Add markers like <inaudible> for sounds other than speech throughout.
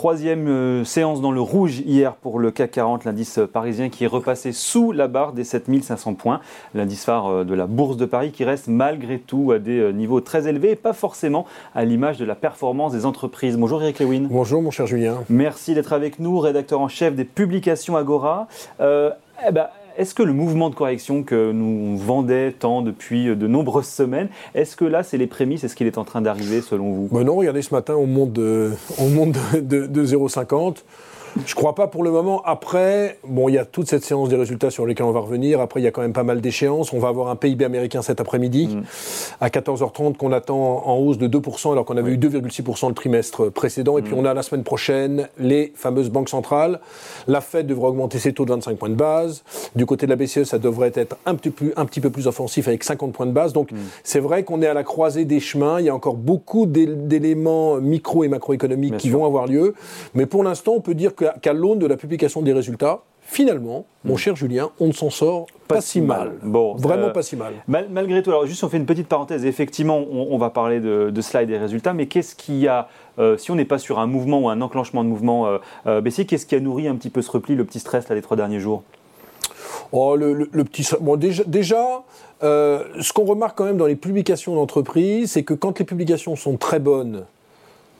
Troisième euh, séance dans le rouge hier pour le CAC 40, l'indice parisien qui est repassé sous la barre des 7500 points. L'indice phare euh, de la Bourse de Paris qui reste malgré tout à des euh, niveaux très élevés et pas forcément à l'image de la performance des entreprises. Bonjour Eric Lewin. Bonjour mon cher Julien. Merci d'être avec nous, rédacteur en chef des publications Agora. eh ben, est-ce que le mouvement de correction que nous vendait tant depuis de nombreuses semaines, est-ce que là, c'est les prémices Est-ce qu'il est en train d'arriver selon vous? Ben Non, regardez, ce matin, on monte de, de 0,50. Je crois pas pour le moment. Après, bon, il y a toute cette séance des résultats sur lesquels on va revenir. Après, il y a quand même pas mal d'échéances. On va avoir un PIB américain cet après-midi mm. à 14h30 qu'on attend en hausse de 2% alors qu'on avait eu 2,6% le trimestre précédent. Et puis mm. on a la semaine prochaine les fameuses banques centrales. La Fed devrait augmenter ses taux de 25 points de base. Du côté de la BCE, ça devrait être un petit, plus, un petit peu plus offensif avec 50 points de base. Donc mm. c'est vrai qu'on est à la croisée des chemins. Il y a encore beaucoup d'éléments micro et macroéconomiques qui vont avoir lieu. Mais pour l'instant, on peut dire que qu'à l'aune de la publication des résultats, finalement, mon hmm. cher Julien, on ne s'en sort pas, si mal. Bon, Vraiment euh, pas si mal. malgré tout, alors juste on fait une petite parenthèse, effectivement, on, va parler de, cela et des résultats, mais qu'est-ce qui a, euh, si on n'est pas sur un mouvement ou un enclenchement de mouvement euh, baissier, qu'est-ce qui a nourri un petit peu ce repli, le petit stress là, les trois derniers jours? Oh, le, petit. Bon, déjà, déjà ce qu'on remarque quand même dans les publications d'entreprises, c'est que quand les publications sont très bonnes,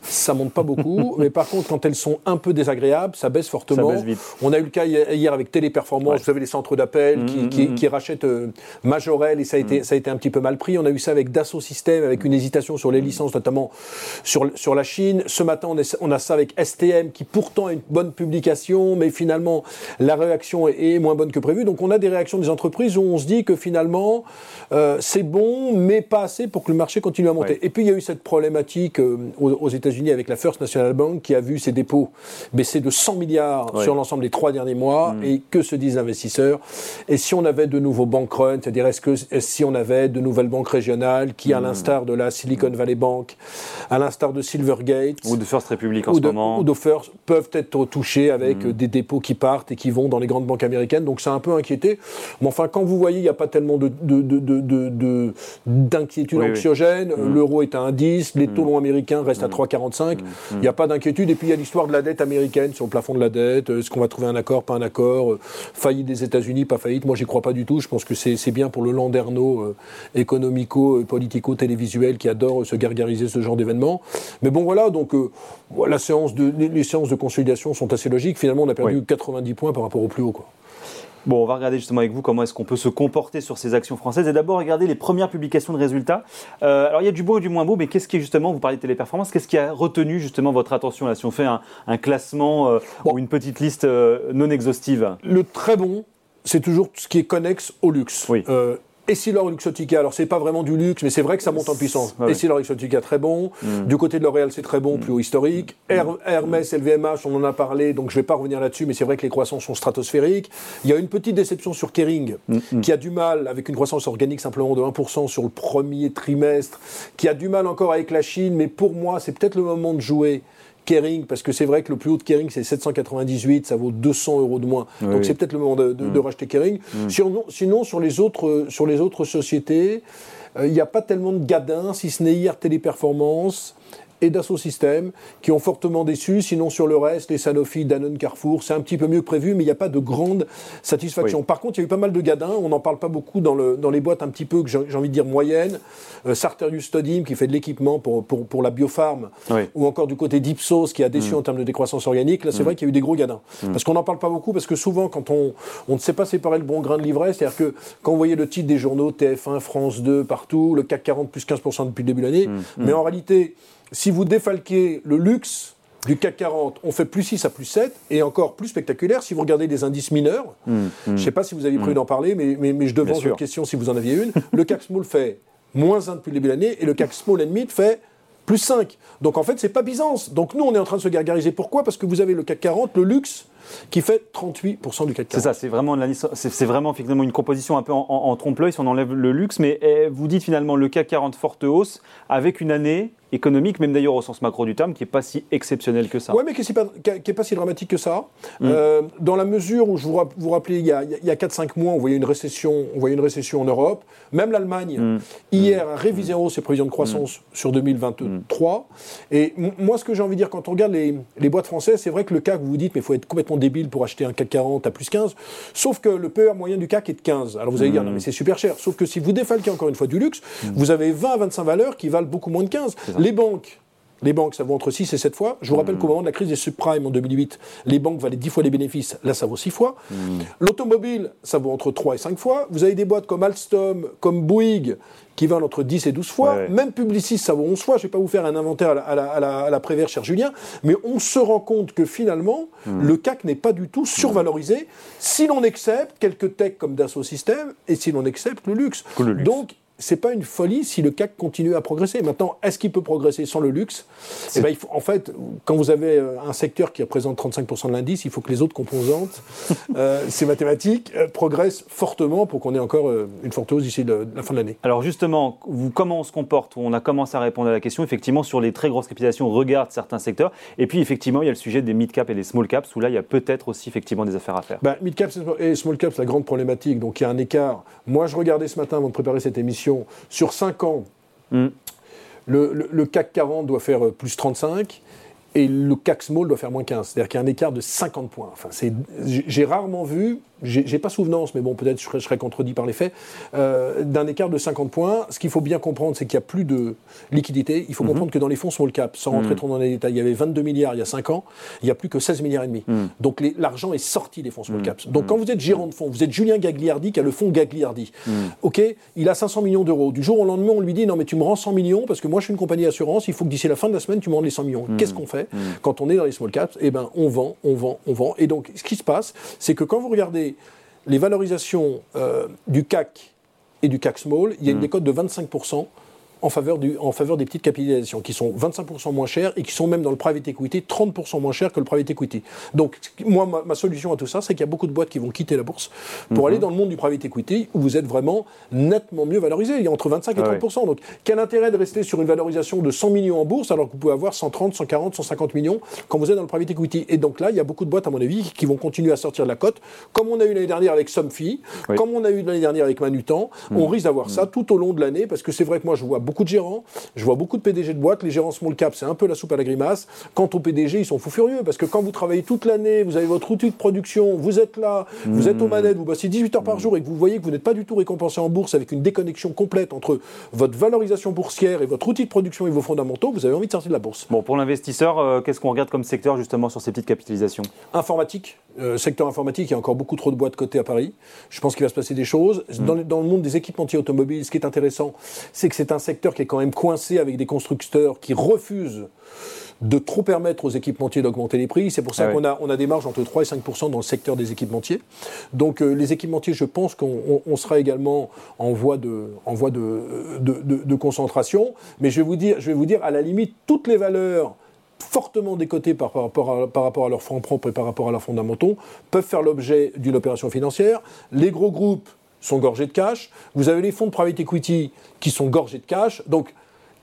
ça monte pas beaucoup, <laughs> mais par contre, quand elles sont un peu désagréables, ça baisse fortement. On a eu le cas hier avec Téléperformance, vous avez les centres d'appel qui, mmh, mmh. rachètent euh, Majorel et ça a, été, ça a été un petit peu mal pris. On a eu ça avec Dassault Systèmes, avec une hésitation sur les licences, notamment sur, sur la Chine. Ce matin, on, on a ça avec STM qui pourtant a une bonne publication, mais finalement, la réaction est, moins bonne que prévu. Donc on a des réactions des entreprises où on se dit que finalement, euh, c'est bon, mais pas assez pour que le marché continue à monter. Et puis il y a eu cette problématique euh, aux, aux États-Unis unis avec la First National Bank qui a vu ses dépôts baisser de 100 milliards sur l'ensemble des trois derniers mois. Mm. Et que se disent les investisseurs? Et si on avait de nouveaux bank runs, c'est-à-dire est-ce que si on avait de nouvelles banques régionales qui, à mm. l'instar de la Silicon Valley Bank, à l'instar de Silvergate ou de First Republic en ce moment, ou de First, peuvent être touchés avec mm. des dépôts qui partent et qui vont dans les grandes banques américaines. Donc c'est un peu inquiété. Mais enfin, quand vous voyez, il n'y a pas tellement de, d'inquiétude anxiogène. L'euro est à 1,10, les taux longs américains restent à 3,40 Mm, il n'y a pas d'inquiétude. Et puis il y a l'histoire de la dette américaine sur le plafond de la dette. Est-ce qu'on va trouver un accord, pas un accord euh, Faillite des États-Unis, pas faillite Moi, j'y crois pas du tout. Je pense que c'est bien pour le landerneau euh, économico, euh, politico, télévisuel qui adore se gargariser ce genre d'événements. Mais bon, voilà. Donc, les, séances de consolidation sont assez logiques. Finalement, on a perdu 90 points par rapport au plus haut. Bon, on va regarder justement avec vous comment est-ce qu'on peut se comporter sur ces actions françaises. Et d'abord, regarder les premières publications de résultats. Euh, alors, il y a du beau et du moins beau, mais qu'est-ce qui est justement, vous parlez de téléperformance, qu'est-ce qui a retenu justement votre attention là, si on fait un, classement euh, ou une petite liste euh, non exhaustive Le très bon, c'est toujours ce qui est connexe au luxe. Oui. Essilor Luxottica, alors c'est pas vraiment du luxe, mais c'est vrai que ça monte en puissance. Ouais. Essilor Luxottica, très bon. Mm. Du côté de L'Oréal, c'est très bon, mm. plus haut historique. Mm. Hermès, LVMH, on en a parlé, donc je vais pas revenir là-dessus, mais c'est vrai que les croissances sont stratosphériques. Il y a une petite déception sur Kering, qui a du mal, avec une croissance organique simplement de 1% sur le premier trimestre, qui a du mal encore avec la Chine, mais pour moi, c'est peut-être le moment de jouer Kering, parce que c'est vrai que le plus haut de Kering, c'est 798, ça vaut 200 euros de moins. Donc c'est peut-être le moment de, mm. racheter Kering. Mm. Sinon, sur, les autres, sur les autres sociétés, euh, il n'y a pas tellement de gadins, si ce n'est hier Téléperformance et Dassault Systèmes qui ont fortement déçu. Sinon, sur le reste, les Sanofi, Danone, Carrefour, c'est un petit peu mieux que prévu, mais il n'y a pas de grande satisfaction. Par contre, il y a eu pas mal de gadins. On n'en parle pas beaucoup dans, le, dans les boîtes un petit peu, que j'ai envie de dire moyennes. Euh, Sartorius Stodim qui fait de l'équipement pour, pour, pour, la biopharme, ou encore du côté d'Ipsos qui a déçu mm. en termes de décroissance organique. Là, c'est mm. vrai qu'il y a eu des gros gadins. Mm. Parce qu'on n'en parle pas beaucoup, parce que souvent, quand on, on ne sait pas séparer le bon grain de livret, c'est-à-dire que quand vous voyez le titre des journaux, TF1, France 2, partout, le CAC 40 plus 15% depuis le début de l'année, mais en réalité, si vous défalquez le luxe du CAC 40, on fait plus 6 à plus 7, et encore plus spectaculaire si vous regardez des indices mineurs. Mmh, mmh. Je ne sais pas si vous aviez prévu mmh. d'en parler, mais, mais, je devance votre question si vous en aviez une. le CAC Small fait moins 1 depuis le début de l'année, et le CAC Small and Mid fait plus 5. Donc en fait, c'est pas Byzance. Donc nous, on est en train de se gargariser. Pourquoi? Parce que vous avez le CAC 40, le luxe, qui fait 38% du CAC 40. C'est ça, c'est vraiment, c'est vraiment finalement une composition un peu en, trompe-l'œil si on enlève le luxe, mais eh, vous dites finalement le CAC 40 forte hausse avec une année économique, même d'ailleurs au sens macro du terme, qui n'est pas si exceptionnel que ça. Oui, mais qui n'est pas, si dramatique que ça. Mm. Euh, dans la mesure où, je vous, vous rappelez, il y a, a 4-5 mois, on voyait, une récession, on voyait une récession en Europe. Même l'Allemagne, mm. hier, a révisé en haut ses prévisions de croissance mm. sur 2023. Et moi, ce que j'ai envie de dire, quand on regarde les, les boîtes françaises, c'est vrai que le CAC, vous vous dites, mais il faut être complètement débile pour acheter un CAC 40 à plus 15. Sauf que le PER moyen du CAC est de 15. Alors vous allez dire, non, mais c'est super cher. Sauf que si vous défalquez encore une fois du luxe, vous avez 20 à 25 valeurs qui valent beaucoup moins de 15. Les banques, les banques, ça vaut entre 6 et 7 fois. Je vous rappelle mmh. qu'au moment de la crise des subprimes en 2008, les banques valaient 10 fois les bénéfices. Là, ça vaut 6 fois. Mmh. L'automobile, ça vaut entre 3 et 5 fois. Vous avez des boîtes comme Alstom, comme Bouygues, qui valent entre 10 et 12 fois. Même Publicis, ça vaut 11 fois. Je ne vais pas vous faire un inventaire à la, à la, Prévert, cher Julien. Mais on se rend compte que finalement, mmh. le CAC n'est pas du tout survalorisé si l'on accepte quelques techs comme Dassault Systèmes et si l'on accepte le luxe. le luxe. Donc, c'est pas une folie si le CAC continue à progresser. Maintenant, est-ce qu'il peut progresser sans le luxe? Eh ben, il faut, En fait, quand vous avez euh, un secteur qui représente 35% de l'indice, il faut que les autres composantes, <laughs> euh, ces mathématiques, euh, progressent fortement pour qu'on ait encore une forte hausse d'ici la fin de l'année. Alors justement, vous, comment on se comporte? On a commencé à répondre à la question. Effectivement, sur les très grosses capitalisations, on regarde certains secteurs. Et puis, effectivement, il y a le sujet des mid-cap et des small-caps, où là, il y a peut-être aussi effectivement des affaires à faire. Ben, mid-cap et small-cap, c'est la grande problématique. Donc, il y a un écart. Moi, je regardais ce matin, avant de préparer cette émission, sur 5 ans, hmm. le, CAC 40 doit faire euh, plus 35 et le CAC Small doit faire moins 15. C'est-à-dire qu'il y a un écart de 50 points. Enfin, j'ai rarement vu j'ai pas souvenance, mais bon, peut-être je, je serais, contredit par les faits, euh, d'un écart de 50 points. Ce qu'il faut bien comprendre, c'est qu'il n'y a plus de liquidité. Il faut mhm. comprendre que dans les fonds small cap, sans rentrer mhm. trop dans les détails, il y avait 22 milliards il y a 5 ans, il n'y a plus que 16 milliards et demi. Mhm. Donc l'argent est sorti des fonds small caps. Donc quand vous êtes gérant de fonds, vous êtes Julien Gagliardi qui a le fonds Gagliardi. Ok, il a 500 millions d'euros. Du jour au lendemain, on lui dit non mais tu me rends 100 millions parce que moi je suis une compagnie d'assurance, il faut que d'ici la fin de la semaine tu me rends les 100 millions. Qu'est-ce qu'on fait quand on est dans les small caps? Eh ben on vend, on vend, on vend. Et donc ce qui se passe, c'est que quand vous regardez les valorisations euh, du CAC et du CAC Small, il y a une hmm. décote de 25% en faveur, du, en faveur des petites capitalisations, qui sont 25% moins chères et qui sont même dans le private equity 30% moins chères que le private equity. Donc, moi, ma, solution à tout ça, c'est qu'il y a beaucoup de boîtes qui vont quitter la bourse pour mhm. aller dans le monde du private equity où vous êtes vraiment nettement mieux valorisé. Il y a entre 25 et 30%. Donc, quel intérêt de rester sur une valorisation de 100 millions en bourse alors que vous pouvez avoir 130, 140, 150 millions quand vous êtes dans le private equity? Et donc là, il y a beaucoup de boîtes, à mon avis, qui vont continuer à sortir de la cote, comme on a eu l'année dernière avec Somfy, comme on a eu l'année dernière avec Manutan. On mhm. risque d'avoir ça mhm. tout au long de l'année parce que c'est vrai que moi, je vois beaucoup de gérants je vois beaucoup de PDG de boîtes, les gérants small cap, c'est un peu la soupe à la grimace. Quant aux PDG, ils sont fous furieux parce que quand vous travaillez toute l'année, vous avez votre outil de production, vous êtes là, vous êtes aux mmh. manettes, vous bossez 18 heures par jour et que vous voyez que vous n'êtes pas du tout récompensé en bourse avec une déconnexion complète entre votre valorisation boursière et votre outil de production et vos fondamentaux, vous avez envie de sortir de la bourse. Bon, pour l'investisseur, euh, qu'est-ce qu'on regarde comme secteur justement sur ces petites capitalisations? Informatique. Euh, secteur informatique, il y a encore beaucoup trop de boîtes cotées à Paris. Je pense qu'il va se passer des choses. Mmh. Dans, dans, le monde des équipementiers automobiles, ce qui est intéressant, c'est que c'est un secteur qui est quand même coincé avec des constructeurs qui refusent de trop permettre aux équipementiers d'augmenter les prix. C'est pour ça ah qu'on a, on a des marges entre 3 et 5 dans le secteur des équipementiers. Donc euh, les équipementiers, je pense qu'on sera également en voie, de, en voie de, de, concentration. Mais je vais, vous dire, je vais vous dire, à la limite, toutes les valeurs fortement décotées par, par, rapport à, par rapport à leurs fonds propres et par rapport à leurs fondamentaux peuvent faire l'objet d'une opération financière. Les gros groupes sont gorgés de cash. Vous avez les fonds de private equity qui sont gorgés de cash. Donc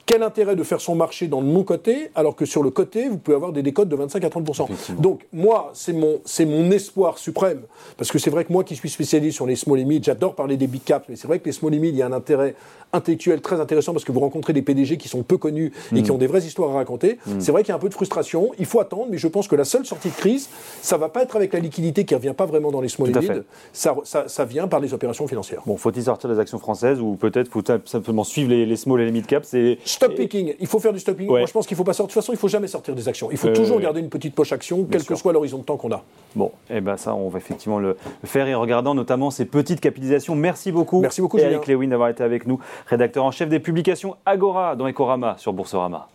quel intérêt de faire son marché dans le non-côté, alors que sur le côté, vous pouvez avoir des décotes de 25 à 30 Donc, moi, c'est mon, c'est mon espoir suprême. Parce que c'est vrai que moi qui suis spécialiste sur les small limits, j'adore parler des big caps, mais c'est vrai que les small limits, il y a un intérêt intellectuel très intéressant parce que vous rencontrez des PDG qui sont peu connus et qui mm. ont des vraies histoires à raconter. Mm. C'est vrai qu'il y a un peu de frustration. Il faut attendre, mais je pense que la seule sortie de crise, ça va pas être avec la liquidité qui revient pas vraiment dans les small limits. Ça, ça, vient par les opérations financières. Bon, faut-il sortir des actions françaises ou peut-être faut simplement suivre les, les small et les mid caps Stop picking. Il faut faire du stop picking. Moi, je pense qu'il ne faut pas sortir. De toute façon, il ne faut jamais sortir des actions. Il faut toujours garder une petite poche action, quel que soit l'horizon de temps qu'on a. Bon, et eh ben ça, on va effectivement le faire et en regardant notamment ces petites capitalisations. Merci beaucoup. Merci beaucoup, Eric Lewin, d'avoir été avec nous, rédacteur en chef des publications Agora dans Ecorama sur Boursorama.